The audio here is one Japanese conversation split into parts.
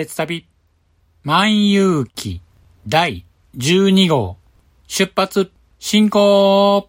鉄旅、万有記第12号、出発、進行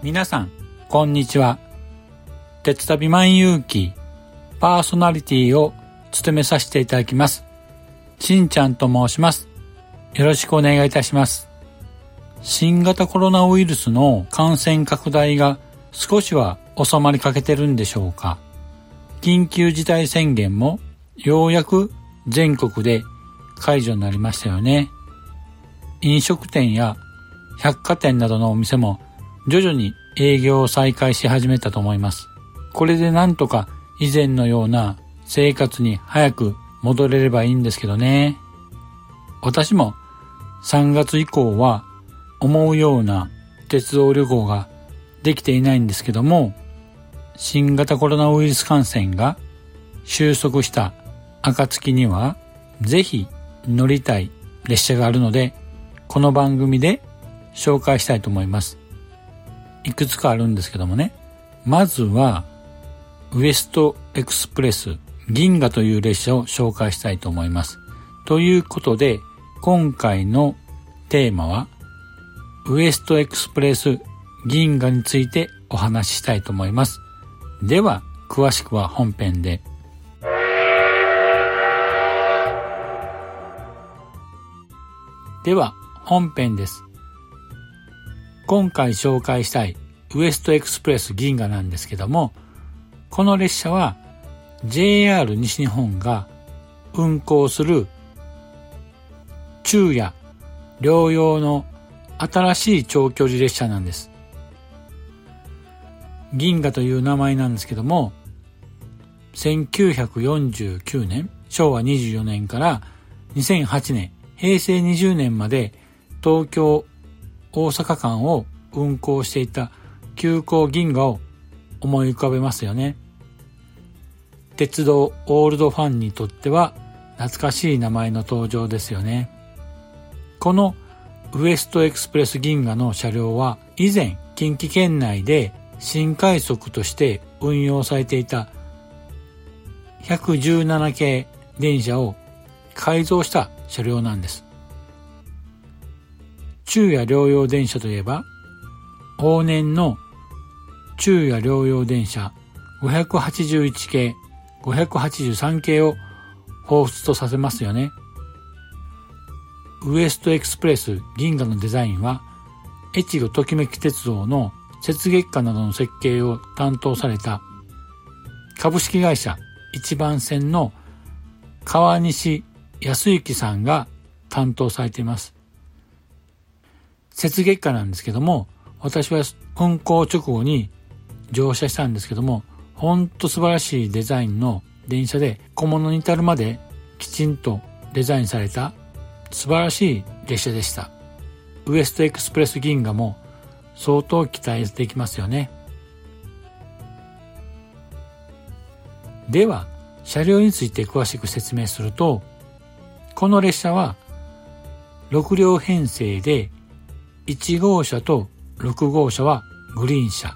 皆さん、こんにちは。鉄旅万有記パーソナリティを務めさせていただきます。しんちゃんと申します。よろしくお願いいたします。新型コロナウイルスの感染拡大が少しは収まりかけてるんでしょうか。緊急事態宣言もようやく全国で解除になりましたよね。飲食店や百貨店などのお店も徐々に営業を再開し始めたと思います。これでなんとか以前のような生活に早く戻れればいいんですけどね。私も3月以降は思うような鉄道旅行ができていないんですけども、新型コロナウイルス感染が収束した暁には、ぜひ乗りたい列車があるので、この番組で紹介したいと思います。いくつかあるんですけどもね。まずは、ウエストエクスプレス銀河という列車を紹介したいと思います。ということで、今回のテーマは、ウエストエクスプレス銀河についてお話ししたいと思います。では、詳しくは本編で。では、本編です。今回紹介したいウエストエクスプレス銀河なんですけども、この列車は JR 西日本が運行する昼夜療養の新しい長距離列車なんです。銀河という名前なんですけども、1949年、昭和24年から2008年、平成20年まで東京大阪間を運行していた急行銀河を思い浮かべますよね。鉄道オールドファンにとっては懐かしい名前の登場ですよね。このウエストエクスプレス銀河の車両は以前近畿圏内で新快速として運用されていた117系電車を改造した車両なんです。昼夜療養電車といえば、往年の昼夜療養電車581系、583系を彷彿とさせますよね。ウエストエクスプレス銀河のデザインは、越後ときめき鉄道の雪月花などの設計を担当された株式会社一番線の川西康之さんが担当されています。雪月花なんですけども、私は運行直後に乗車したんですけども、ほんと素晴らしいデザインの電車で小物に至るまできちんとデザインされた素晴らしい列車でした。ウエストエクスプレス銀河も相当期待できますよね。では、車両について詳しく説明すると、この列車は6両編成で1号車と6号車はグリーン車、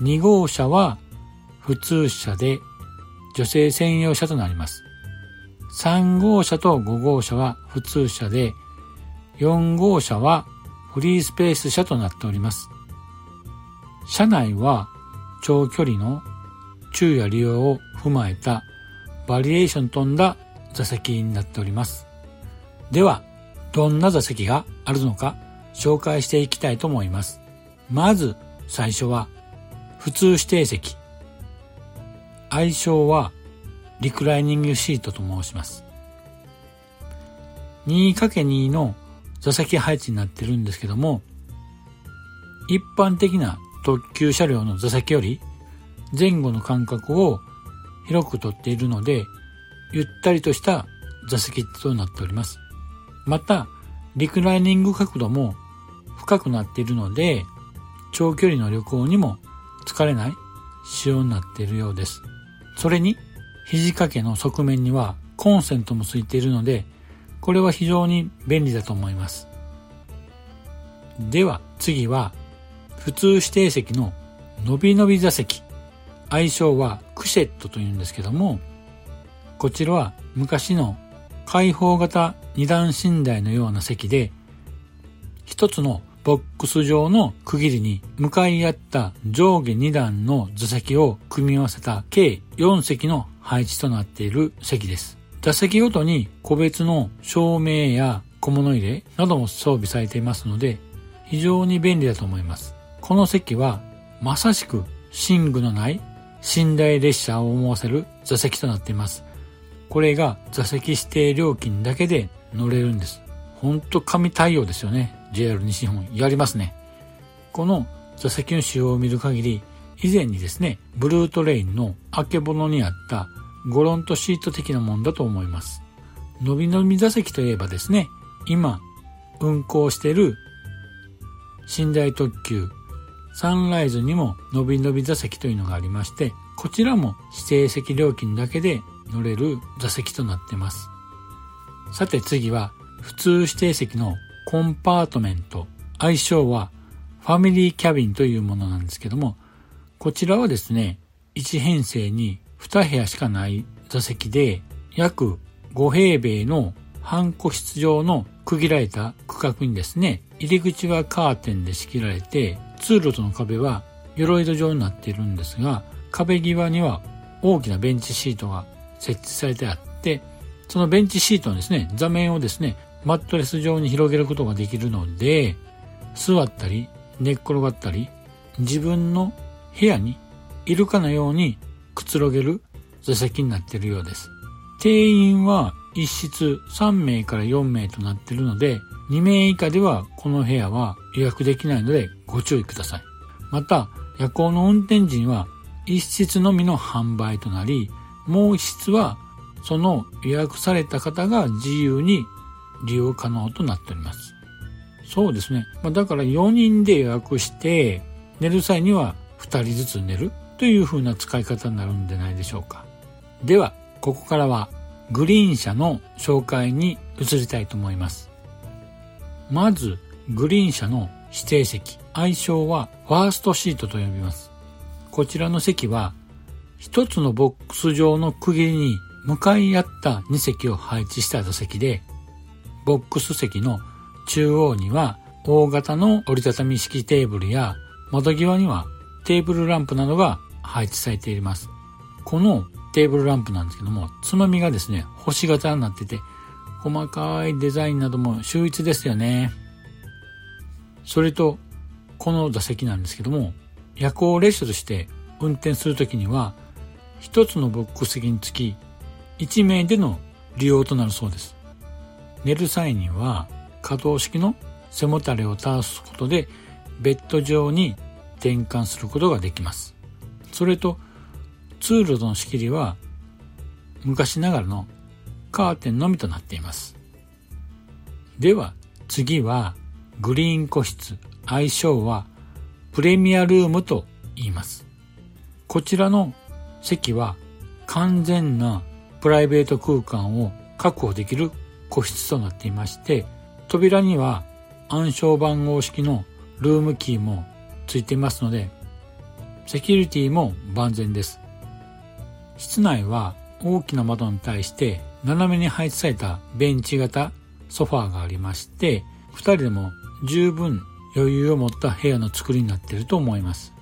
2号車は普通車で女性専用車となります。3号車と5号車は普通車で4号車はフリースペース車となっております。車内は長距離の昼夜利用を踏まえたバリエーション飛んだ座席になっております。では、どんな座席があるのか紹介していきたいと思います。まず最初は普通指定席。愛称はリクライニングシートと申します。2×2 の座席配置になってるんですけども、一般的な特急車両の座席より前後の間隔を広くとっているので、ゆったりとした座席となっております。また、リクライニング角度も深くなっているので、長距離の旅行にも疲れない仕様になっているようです。それに、肘掛けの側面にはコンセントもついているので、これは非常に便利だと思います。では次は、普通指定席ののびのび座席。愛称はクシェットというんですけども、こちらは昔の開放型二段寝台のような席で、一つのボックス状の区切りに向かい合った上下2段の座席を組み合わせた計4席の配置となっている席です。座席ごとに個別の照明や小物入れなども装備されていますので非常に便利だと思います。この席はまさしく寝具のない寝台列車を思わせる座席となっています。これが座席指定料金だけで乗れるんです。ほんと神対応ですよね。JR 西日本やりますね。この座席の使用を見る限り、以前にですね、ブルートレインのあけぼのにあったゴロントシート的なもんだと思います。のびのび座席といえばですね、今、運行している寝台特急サンライズにものびのび座席というのがありまして、こちらも指定席料金だけで乗れる座席となってます。さて次は普通指定席のコンパートメント、愛称はファミリーキャビンというものなんですけども、こちらはですね、1編成に2部屋しかない座席で、約5平米の半個室状の区切られた区画にですね、入り口はカーテンで仕切られて、通路との壁は鎧戸状になっているんですが、壁際には大きなベンチシートが設置されてあって、そのベンチシートのですね、座面をですね、マットレス状に広げることができるので、座ったり、寝っ転がったり、自分の部屋にいるかのようにくつろげる座席になっているようです。定員は一室3名から4名となっているので、2名以下ではこの部屋は予約できないのでご注意ください。また、夜行の運転時には一室のみの販売となり、もう一室はその予約された方が自由に利用可能となっております。そうですね。まあ、だから4人で予約して、寝る際には2人ずつ寝るという風な使い方になるんじゃないでしょうか。では、ここからはグリーン車の紹介に移りたいと思います。まず、グリーン車の指定席、愛称はファーストシートと呼びます。こちらの席は、一つのボックス状の区切りに向かい合った2席を配置した座席で、ボックス席の中央には大型の折りたたみ式テーブルや窓際にはテーブルランプなどが配置されています。このテーブルランプなんですけども、つまみがですね、星型になってて、細かいデザインなども秀逸ですよね。それと、この座席なんですけども、夜行列車として運転するときには、一つのボックス席につき、1名での利用となるそうです。寝る際には可動式の背もたれを倒すことでベッド上に転換することができます。それと通路の仕切りは昔ながらのカーテンのみとなっています。では次はグリーン個室愛称はプレミアルームと言います。こちらの席は完全なプライベート空間を確保できる個室となっていまして、扉には暗証番号式のルームキーもついていますので、セキュリティも万全です。室内は大きな窓に対して斜めに配置されたベンチ型ソファーがありまして、二人でも十分余裕を持った部屋の作りになっていると思います。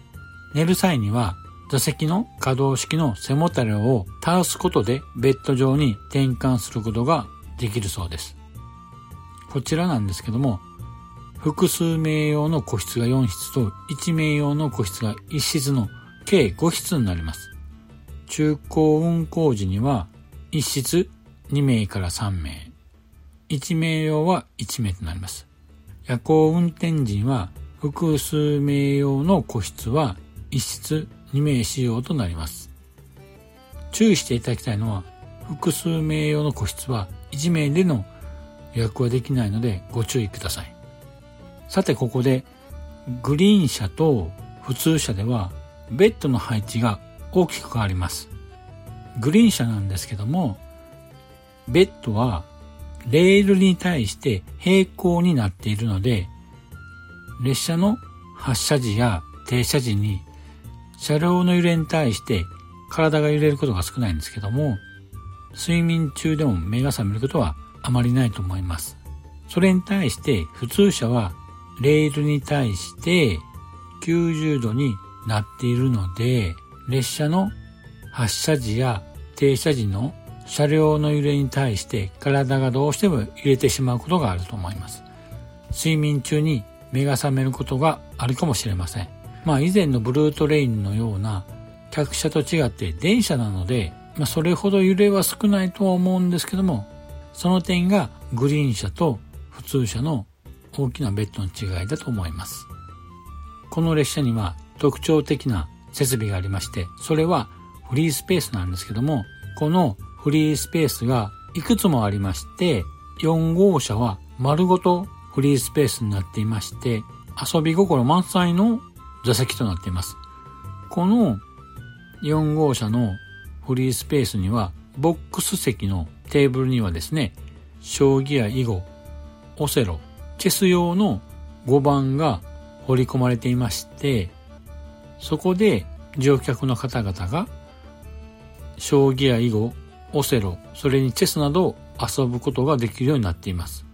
寝る際には座席の可動式の背もたれを倒すことでベッド上に転換することができるそうです。こちらなんですけども、複数名用の個室が4室と1名用の個室が1室の計5室になります。中高運行時には1室2名から3名、1名用は1名となります。夜行運転時には複数名用の個室は1室2名使用となります。注意していただきたいのは複数名用の個室は1名での予約はできないのでご注意ください。さてここでグリーン車と普通車ではベッドの配置が大きく変わります。グリーン車なんですけども、ベッドはレールに対して平行になっているので、列車の発車時や停車時に車両の揺れに対して体が揺れることが少ないんですけども、睡眠中でも目が覚めることはあまりないと思います。それに対して普通車はレールに対して90度になっているので、列車の発車時や停車時の車両の揺れに対して体がどうしても揺れてしまうことがあると思います。睡眠中に目が覚めることがあるかもしれません。まあ以前のブルートレインのような客車と違って電車なので、まあそれほど揺れは少ないとは思うんですけども、その点がグリーン車と普通車の大きなベッドの違いだと思います。この列車には特徴的な設備がありまして、それはフリースペースなんですけども、このフリースペースがいくつもありまして、4号車は丸ごとフリースペースになっていまして、遊び心満載の座席となっています。この4号車のフリースペースには、ボックス席のテーブルにはですね、将棋や囲碁、オセロ、チェス用の5番が彫り込まれていまして、そこで乗客の方々が将棋や囲碁、オセロ、それにチェスなどを遊ぶことができるようになっています。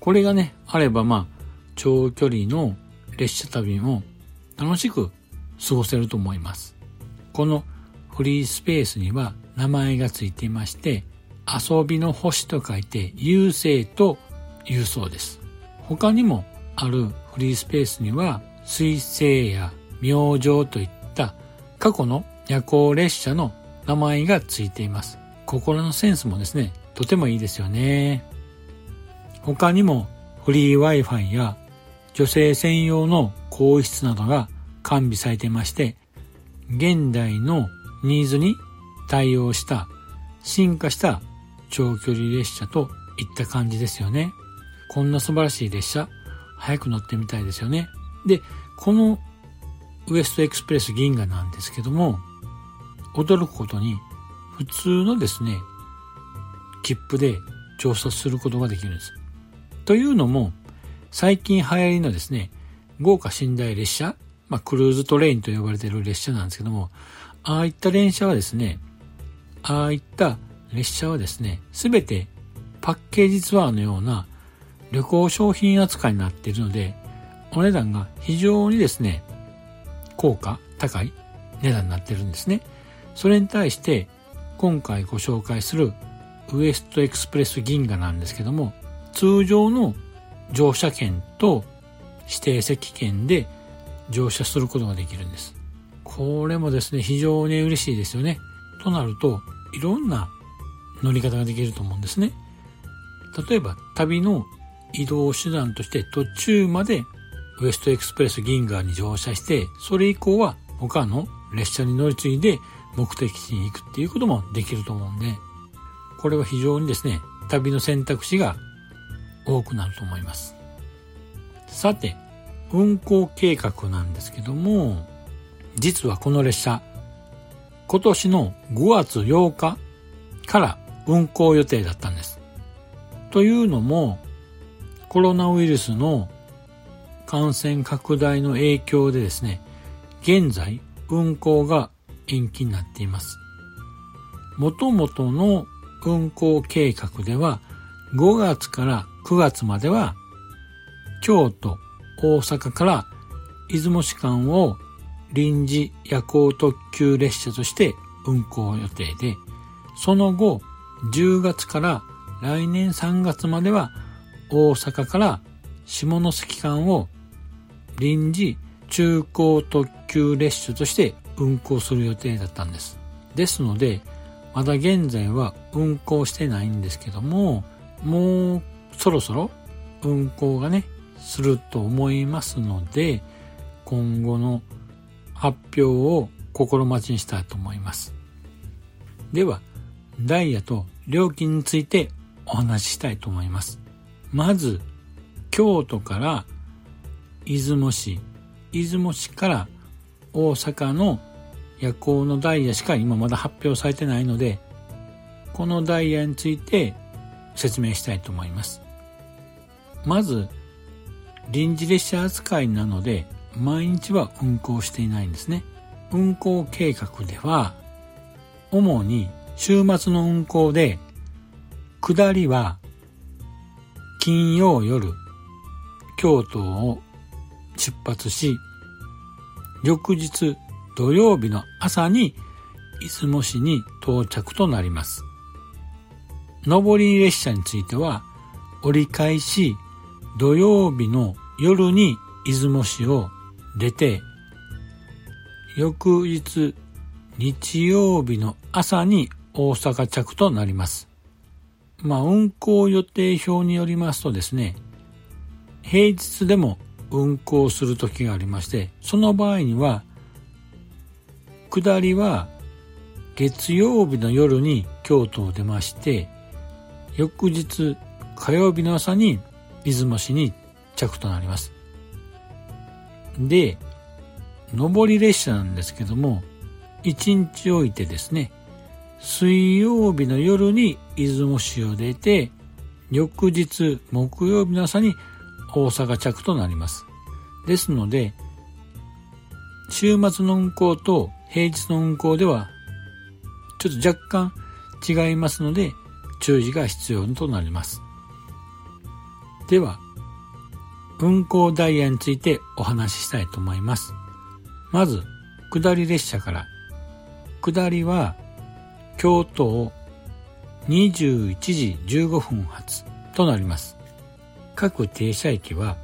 これがね、あればまあ、長距離の列車旅も楽しく過ごせると思います。このフリースペースには名前がついていまして、遊びの星と書いて、優勢というそうです。他にもあるフリースペースには、水星や明星といった過去の夜行列車の名前がついています。心のセンスもですね、とてもいいですよね。他にもフリー Wi-Fi や女性専用の更衣室などが完備されていまして、現代のニーズに対応した進化した長距離列車といった感じですよね。こんな素晴らしい列車、早く乗ってみたいですよね。で、このウエストエクスプレス銀河なんですけども、驚くことに普通のですね、切符で乗車することができるんです。というのも、最近流行りのですね、豪華寝台列車、まあ、クルーズトレインと呼ばれている列車なんですけども、ああいった列車はですね、ああいった列車はですね、すべてパッケージツアーのような旅行商品扱いになっているので、お値段が非常にですね、高価、高い値段になっているんですね。それに対して、今回ご紹介するウエストエクスプレス銀河なんですけども、通常の乗車券と指定席券で乗車することができるんです。これもですね、非常に嬉しいですよね。となると、いろんな乗り方ができると思うんですね。例えば、旅の移動手段として途中までウエストエクスプレス銀河に乗車して、それ以降は他の列車に乗り継いで目的地に行くっていうこともできると思うんで、これは非常にですね、旅の選択肢が多くなると思います。さて、運行計画なんですけども、実はこの列車、今年の5月8日から運行予定だったんです。というのも、コロナウイルスの感染拡大の影響でですね、現在運行が延期になっています。もともとの運行計画では5月から9月までは京都、大阪から出雲市間を臨時夜行特急列車として運行予定で、その後10月から来年3月までは大阪から下関間を臨時中高特急列車として運行する予定だったんです。ですので、まだ現在は運行してないんですけども、もうそろそろ運行がね、すると思いますので、今後の発表を心待ちにしたいと思います。では、ダイヤと料金についてお話ししたいと思います。まず、京都から出雲市、出雲市から大阪の夜行のダイヤしか今まだ発表されてないので、このダイヤについて説明したいと思います。まず、臨時列車扱いなので、毎日は運行していないんですね。運行計画では、主に週末の運行で、下りは金曜夜、京都を出発し、翌日土曜日の朝に出雲市に到着となります。上り列車については、折り返し土曜日の夜に出雲市を出て、翌日日曜日の朝に大阪着となります。まあ、運行予定表によりますとですね、平日でも運行する時がありまして、その場合には、下りは月曜日の夜に京都を出まして、翌日火曜日の朝に出雲市に着となります。で、上り列車なんですけども、1日置いてですね、水曜日の夜に出雲市を出て、翌日木曜日の朝に大阪着となります。ですので、週末の運行と平日の運行では、ちょっと若干違いますので、注意が必要となります。では、運行ダイヤについてお話ししたいと思います。まず、下り列車から。下りは、京都を21時15分発となります。各停車駅は、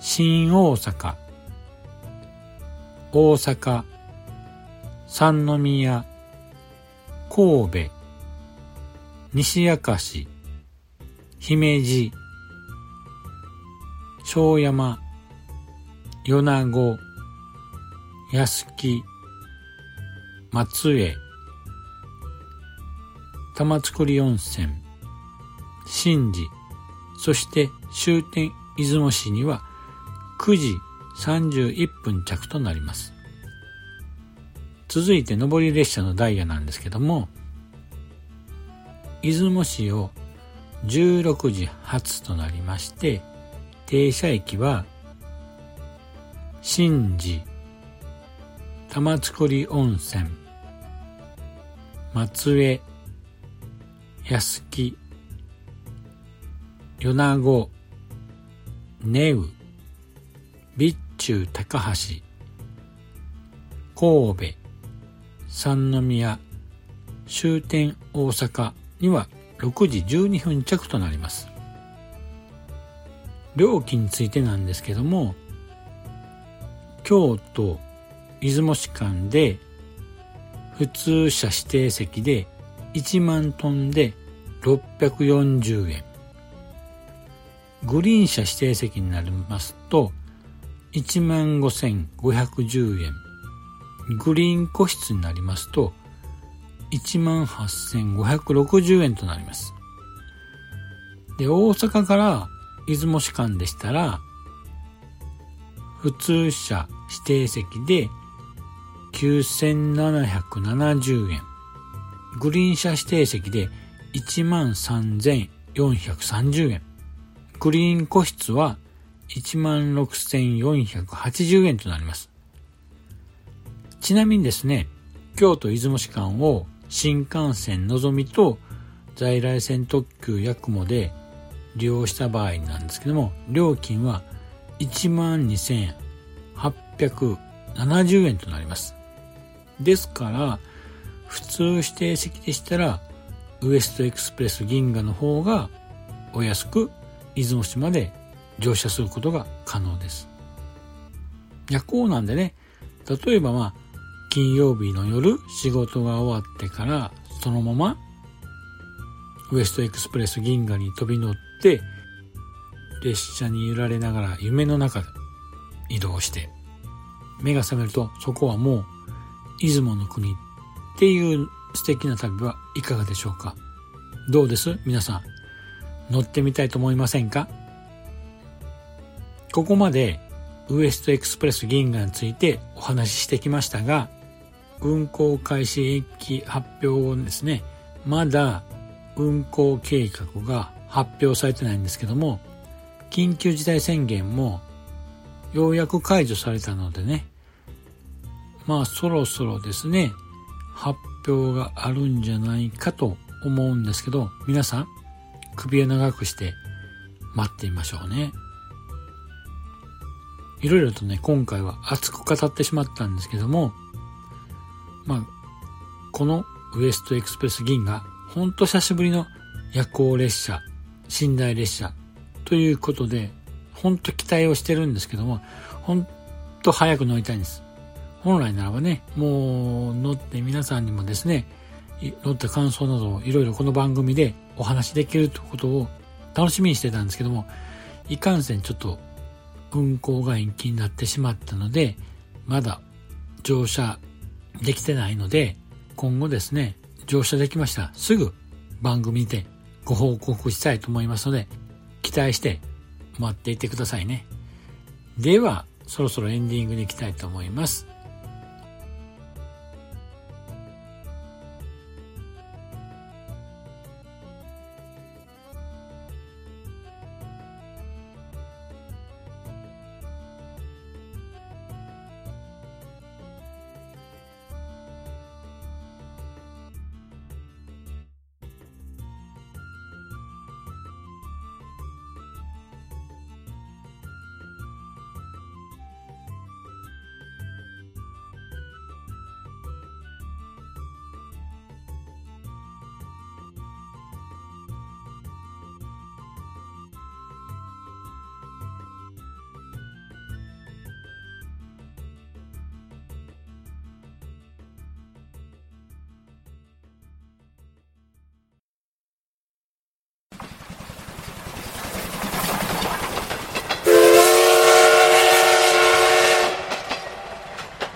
新大阪、大阪、三宮、神戸、西明石、姫路、庄山、米子、安木、松江、玉造温泉、新寺、そして終点出雲市には9時31分着となります。続いて上り列車のダイヤなんですけども、出雲市を16時発となりまして、停車駅は、新寺、玉造温泉、松江、安木、米子、根羽、備中高橋、神戸、三宮、終点大阪には6時12分着となります。料金についてなんですけども、京都、出雲市間で普通車指定席で1万トンで640円。グリーン車指定席になりますと1万5510円。グリーン個室になりますと18,560円となります。で、大阪から出雲市間でしたら、普通車指定席で9770円。グリーン車指定席で13,430円。グリーン個室は16,480円となります。ちなみにですね、京都出雲市間を新幹線のぞみと在来線特急やくもで利用した場合なんですけども、料金は12,870円となります。ですから、普通指定席でしたら、ウエストエクスプレス銀河の方がお安く出雲市まで乗車することが可能です。夜行なんでね、例えばまあ、金曜日の夜仕事が終わってからそのままウエストエクスプレス銀河に飛び乗って列車に揺られながら夢の中で移動して目が覚めるとそこはもう出雲の国っていう素敵な旅はいかがでしょうか？どうです？皆さん乗ってみたいと思いませんか？ここまでウエストエクスプレス銀河についてお話ししてきましたが運行開始延期発表後ですね、まだ運行計画が発表されてないんですけども、緊急事態宣言もようやく解除されたのでね、まあそろそろですね、発表があるんじゃないかと思うんですけど、皆さん首を長くして待ってみましょうね。いろいろとね、今回は熱く語ってしまったんですけども、まあ、このウエストエクスプレス銀河、ほんと久しぶりの夜行列車、寝台列車ということで、ほんと期待をしてるんですけども、ほんと早く乗りたいんです。本来ならばね、もう乗って皆さんにもですね、乗った感想などをいろいろこの番組でお話しできるということを楽しみにしてたんですけども、いかんせんちょっと運行が延期になってしまったので、まだ乗車できてないので、今後ですね、乗車できました。すぐ番組でご報告したいと思いますので、期待して待っていてくださいね。では、そろそろエンディングに行きたいと思います。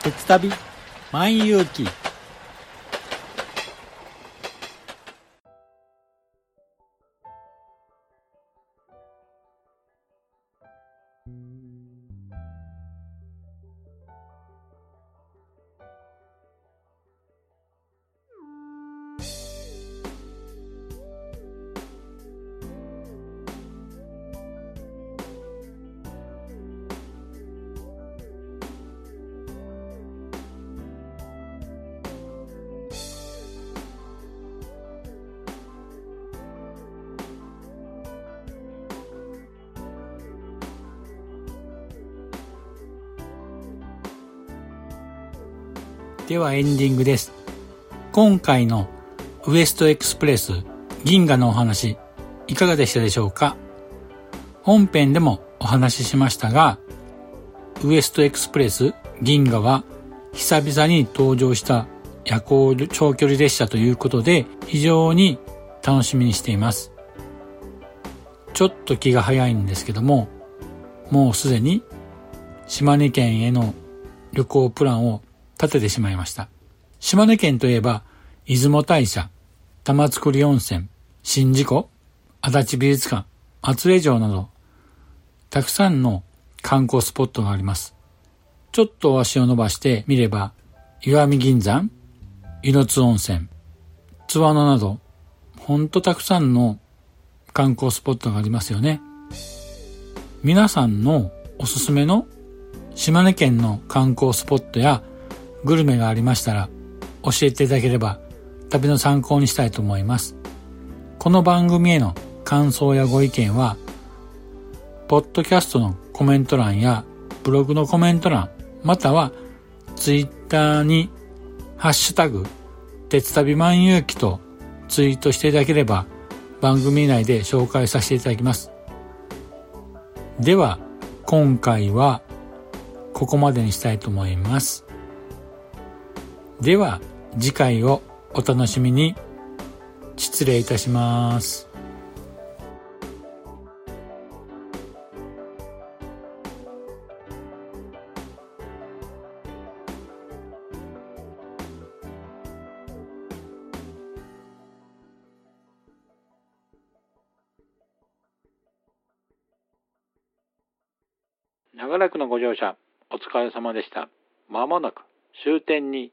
鉄旅万有記ではエンディングです。今回のウエストエクスプレス銀河のお話いかがでしたでしょうか？本編でもお話ししましたが、ウエストエクスプレス銀河は久々に登場した夜行長距離列車ということで非常に楽しみにしています。ちょっと気が早いんですけども、もうすでに島根県への旅行プランを立ててしまいました。島根県といえば、出雲大社、玉造温泉、新事湖、足立美術館、松江城など、たくさんの観光スポットがあります。ちょっと足を伸ばしてみれば、岩見銀山、猪津温泉、津和野など、ほんとたくさんの観光スポットがありますよね。皆さんのおすすめの島根県の観光スポットやグルメがありましたら教えていただければ旅の参考にしたいと思います。この番組への感想やご意見は、ポッドキャストのコメント欄やブログのコメント欄、またはツイッターにハッシュタグ、鉄旅万有記とツイートしていただければ番組内で紹介させていただきます。では、今回はここまでにしたいと思います。では、次回をお楽しみに。失礼いたします。長らくのご乗車、お疲れ様でした。まもなく終点に